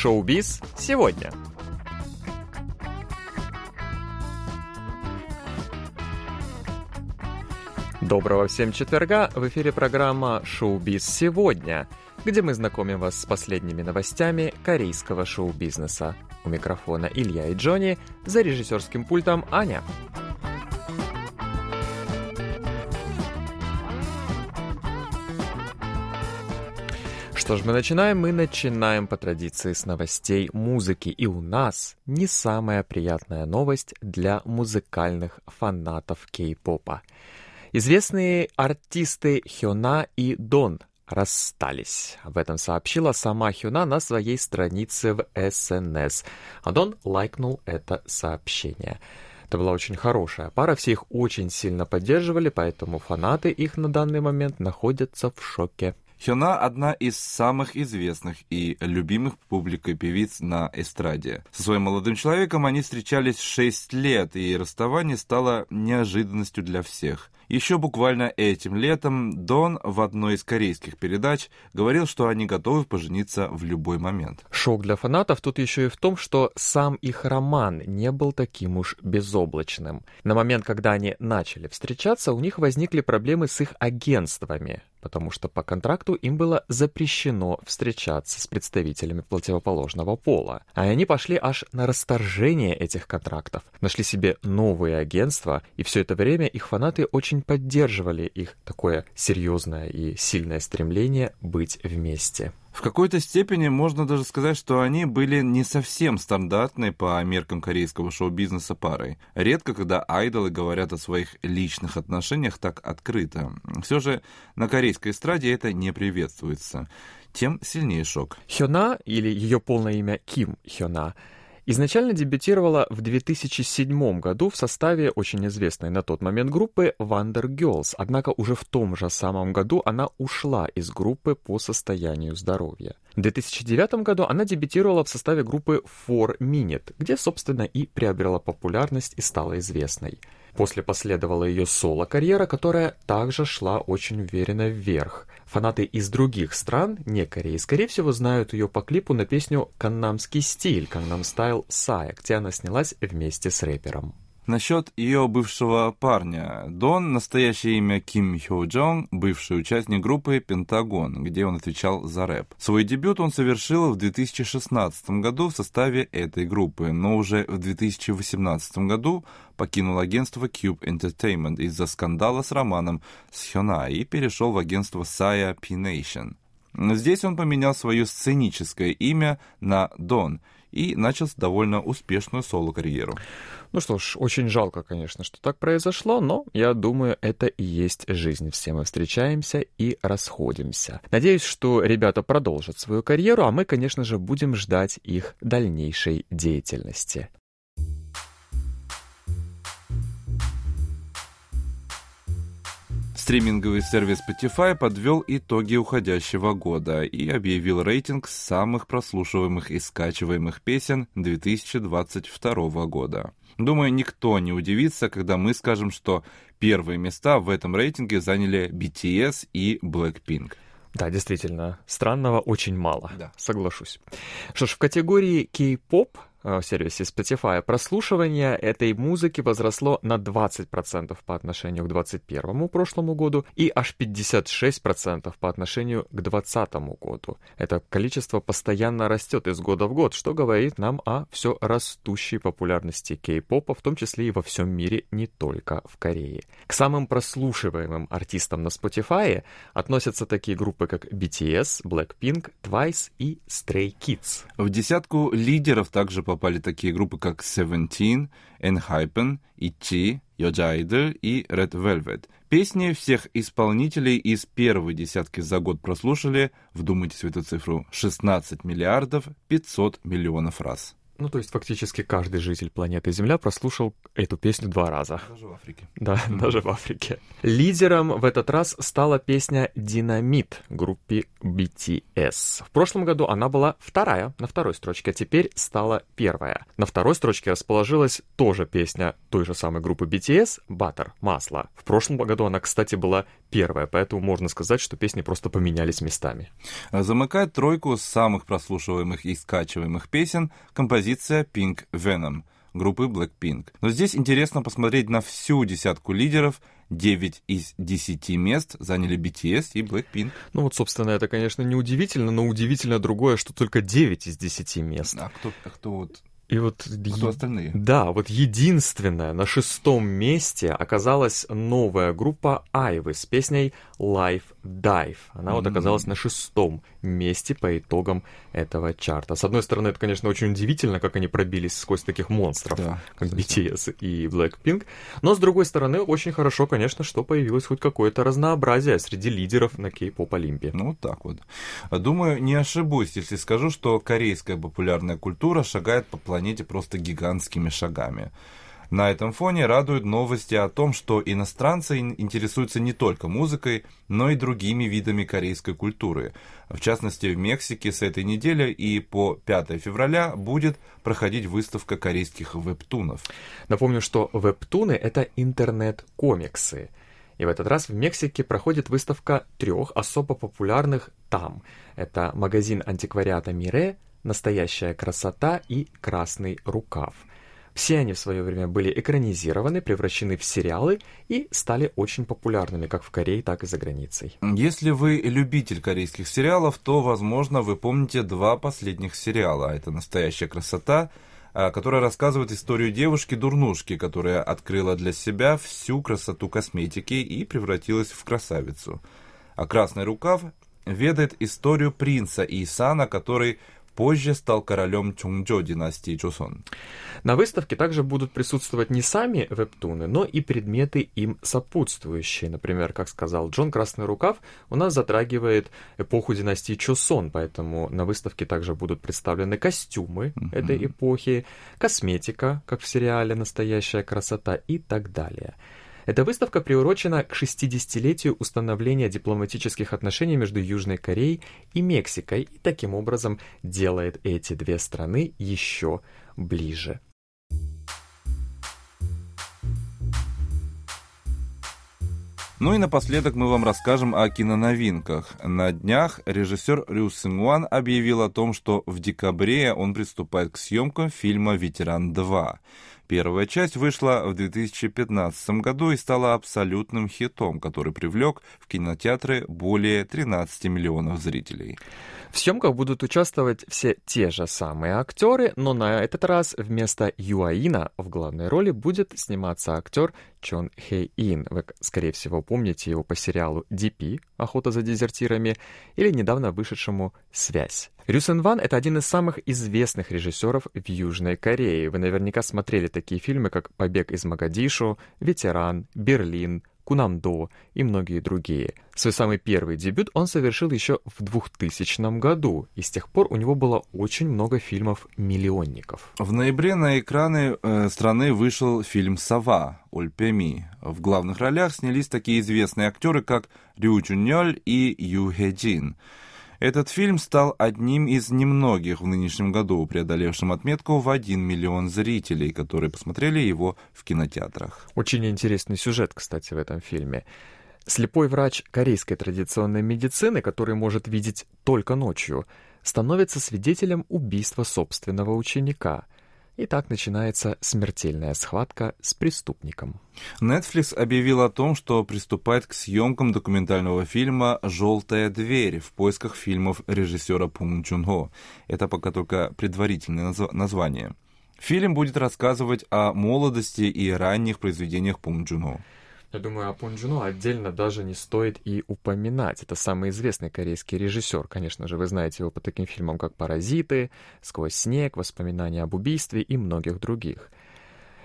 Шоу-биз сегодня. Доброго всем четверга! В эфире программа «Шоу-биз сегодня», где мы знакомим вас с последними новостями корейского шоу-бизнеса. У микрофона Илья и Джонни, за режиссерским пультом Аня. Что ж, мы начинаем? Мы начинаем по традиции с новостей музыки. И у нас не самая приятная новость для музыкальных фанатов кей-попа. Известные артисты Хёна и Дон расстались. Об этом сообщила сама Хюна на своей странице в СНС. А Дон лайкнул это сообщение. Это была очень хорошая пара, все их очень сильно поддерживали, поэтому фанаты их на данный момент находятся в шоке. Хёна – одна из самых известных и любимых публикой певиц на эстраде. Со своим молодым человеком они встречались 6 лет, и расставание стало неожиданностью для всех. Еще буквально этим летом Дон в одной из корейских передач говорил, что они готовы пожениться в любой момент. Шок для фанатов тут еще и в том, что сам их роман не был таким уж безоблачным. На момент, когда они начали встречаться, у них возникли проблемы с их агентствами потому что по контракту им было запрещено встречаться с представителями противоположного пола. А они пошли аж на расторжение этих контрактов, нашли себе новые агентства, и все это время их фанаты очень поддерживали их такое серьезное и сильное стремление быть вместе. В какой-то степени можно даже сказать, что они были не совсем стандартной по меркам корейского шоу-бизнеса парой. Редко, когда айдолы говорят о своих личных отношениях так открыто. Все же на корейской эстраде это не приветствуется. Тем сильнее шок. Хёна, или ее полное имя Ким Хёна, Изначально дебютировала в 2007 году в составе очень известной на тот момент группы Wonder Girls, однако уже в том же самом году она ушла из группы по состоянию здоровья. В 2009 году она дебютировала в составе группы Four Minute, где, собственно, и приобрела популярность и стала известной. После последовала ее соло-карьера, которая также шла очень уверенно вверх. Фанаты из других стран, не Кореи, скорее всего, знают ее по клипу на песню «Каннамский стиль», «Каннам стайл Сая», где она снялась вместе с рэпером. Насчет ее бывшего парня. Дон, настоящее имя Ким Хё Джон, бывший участник группы «Пентагон», где он отвечал за рэп. Свой дебют он совершил в 2016 году в составе этой группы, но уже в 2018 году покинул агентство Cube Entertainment из-за скандала с романом с Хёна и перешел в агентство Saya P Nation. Здесь он поменял свое сценическое имя на Дон и начал довольно успешную соло-карьеру. Ну что ж, очень жалко, конечно, что так произошло, но я думаю, это и есть жизнь. Все мы встречаемся и расходимся. Надеюсь, что ребята продолжат свою карьеру, а мы, конечно же, будем ждать их дальнейшей деятельности. Стриминговый сервис Spotify подвел итоги уходящего года и объявил рейтинг самых прослушиваемых и скачиваемых песен 2022 года. Думаю, никто не удивится, когда мы скажем, что первые места в этом рейтинге заняли BTS и Blackpink. Да, действительно, странного очень мало, да. соглашусь. Что ж, в категории K-pop Э, в сервисе Spotify, прослушивание этой музыки возросло на 20% по отношению к 2021 прошлому году и аж 56% по отношению к 2020 году. Это количество постоянно растет из года в год, что говорит нам о все растущей популярности кей-попа, в том числе и во всем мире, не только в Корее. К самым прослушиваемым артистам на Spotify относятся такие группы, как BTS, Blackpink, Twice и Stray Kids. В десятку лидеров также попали такие группы, как Seventeen, Enhypen, E.T., Йоджайдл и Red Velvet. Песни всех исполнителей из первой десятки за год прослушали, вдумайтесь в эту цифру, 16 миллиардов 500 миллионов раз. Ну, то есть фактически каждый житель планеты Земля прослушал эту песню два раза. Даже в Африке. Да, mm-hmm. даже в Африке. Лидером в этот раз стала песня «Динамит» группе BTS. В прошлом году она была вторая, на второй строчке, а теперь стала первая. На второй строчке расположилась тоже песня той же самой группы BTS «Butter» — «Масло». В прошлом году она, кстати, была первая, поэтому можно сказать, что песни просто поменялись местами. Замыкает тройку самых прослушиваемых и скачиваемых песен композиция Pink Venom группы Blackpink. Но здесь интересно посмотреть на всю десятку лидеров. 9 из 10 мест заняли BTS и Blackpink. Ну вот, собственно, это, конечно, не удивительно, но удивительно другое, что только 9 из 10 мест. А кто, а кто вот и вот а кто остальные? Да, вот единственная на шестом месте оказалась новая группа Айвы с песней Life Dive. Она mm-hmm. вот оказалась на шестом месте по итогам этого чарта. С одной стороны, это, конечно, очень удивительно, как они пробились сквозь таких монстров, да, как кстати. BTS и Blackpink. Но, с другой стороны, очень хорошо, конечно, что появилось хоть какое-то разнообразие среди лидеров на кей-поп Олимпе. Ну, вот так вот. Думаю, не ошибусь, если скажу, что корейская популярная культура шагает по планете просто гигантскими шагами. На этом фоне радуют новости о том, что иностранцы интересуются не только музыкой, но и другими видами корейской культуры. В частности, в Мексике с этой недели и по 5 февраля будет проходить выставка корейских вебтунов. Напомню, что вебтуны — это интернет-комиксы. И в этот раз в Мексике проходит выставка трех особо популярных там. Это магазин антиквариата Мире, «Настоящая красота» и «Красный рукав». Все они в свое время были экранизированы, превращены в сериалы и стали очень популярными как в Корее, так и за границей. Если вы любитель корейских сериалов, то, возможно, вы помните два последних сериала. Это «Настоящая красота», а, которая рассказывает историю девушки-дурнушки, которая открыла для себя всю красоту косметики и превратилась в красавицу. А «Красный рукав» ведает историю принца Исана, который позже стал королем Чунджо династии Чосон. На выставке также будут присутствовать не сами вебтуны, но и предметы им сопутствующие. Например, как сказал Джон Красный Рукав, у нас затрагивает эпоху династии Чосон, поэтому на выставке также будут представлены костюмы mm-hmm. этой эпохи, косметика, как в сериале «Настоящая красота» и так далее. Эта выставка приурочена к 60-летию установления дипломатических отношений между Южной Кореей и Мексикой и таким образом делает эти две страны еще ближе. Ну и напоследок мы вам расскажем о киноновинках. На днях режиссер Рю Сынгуан объявил о том, что в декабре он приступает к съемкам фильма «Ветеран 2». Первая часть вышла в 2015 году и стала абсолютным хитом, который привлек в кинотеатры более 13 миллионов зрителей. В съемках будут участвовать все те же самые актеры, но на этот раз вместо Юаина в главной роли будет сниматься актер Чон Хэй Ин. Вы, скорее всего, помните его по сериалу «ДП. Охота за дезертирами» или недавно вышедшему «Связь». Рюсен Ван — это один из самых известных режиссеров в Южной Корее. Вы наверняка смотрели такие фильмы, как «Побег из Магадишу», «Ветеран», «Берлин», Кунамдо и многие другие. Свой самый первый дебют он совершил еще в 2000 году, и с тех пор у него было очень много фильмов-миллионников. В ноябре на экраны э, страны вышел фильм «Сова» Ульпеми. В главных ролях снялись такие известные актеры, как Рю Чуньоль и Ю Хэ Джин. Этот фильм стал одним из немногих в нынешнем году, преодолевшим отметку в 1 миллион зрителей, которые посмотрели его в кинотеатрах. Очень интересный сюжет, кстати, в этом фильме. Слепой врач корейской традиционной медицины, который может видеть только ночью, становится свидетелем убийства собственного ученика — и так начинается смертельная схватка с преступником. Netflix объявил о том, что приступает к съемкам документального фильма «Желтая дверь» в поисках фильмов режиссера Пун Чун Хо. Это пока только предварительное назв- название. Фильм будет рассказывать о молодости и ранних произведениях Пун Чун Хо. Я думаю, о Пунджуно отдельно даже не стоит и упоминать. Это самый известный корейский режиссер. Конечно же, вы знаете его по таким фильмам, как «Паразиты», «Сквозь снег», «Воспоминания об убийстве» и многих других.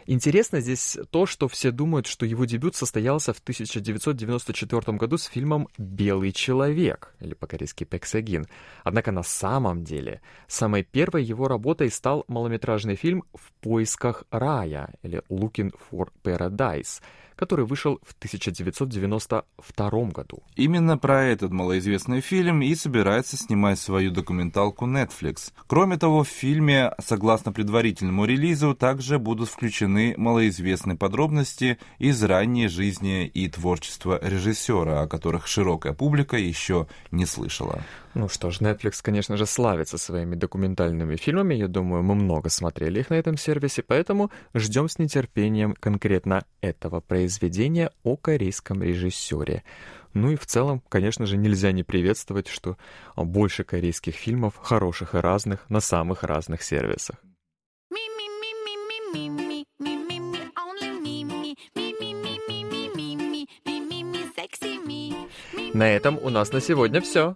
Интересно здесь то, что все думают, что его дебют состоялся в 1994 году с фильмом «Белый человек» или по-корейски «Пексагин». Однако на самом деле самой первой его работой стал малометражный фильм «В поисках рая» или «Looking for Paradise», который вышел в 1992 году. Именно про этот малоизвестный фильм и собирается снимать свою документалку Netflix. Кроме того, в фильме, согласно предварительному релизу, также будут включены малоизвестные подробности из ранней жизни и творчества режиссера, о которых широкая публика еще не слышала. Ну что ж, Netflix, конечно же, славится своими документальными фильмами. Я думаю, мы много смотрели их на этом сервисе, поэтому ждем с нетерпением конкретно этого произведения о корейском режиссере. Ну и в целом, конечно же, нельзя не приветствовать, что больше корейских фильмов, хороших и разных, на самых разных сервисах. На этом у нас на сегодня все.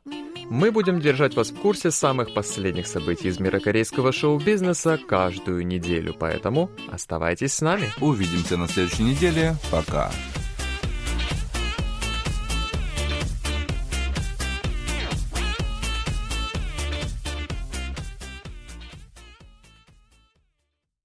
Мы будем держать вас в курсе самых последних событий из мира корейского шоу-бизнеса каждую неделю, поэтому оставайтесь с нами. Увидимся на следующей неделе. Пока.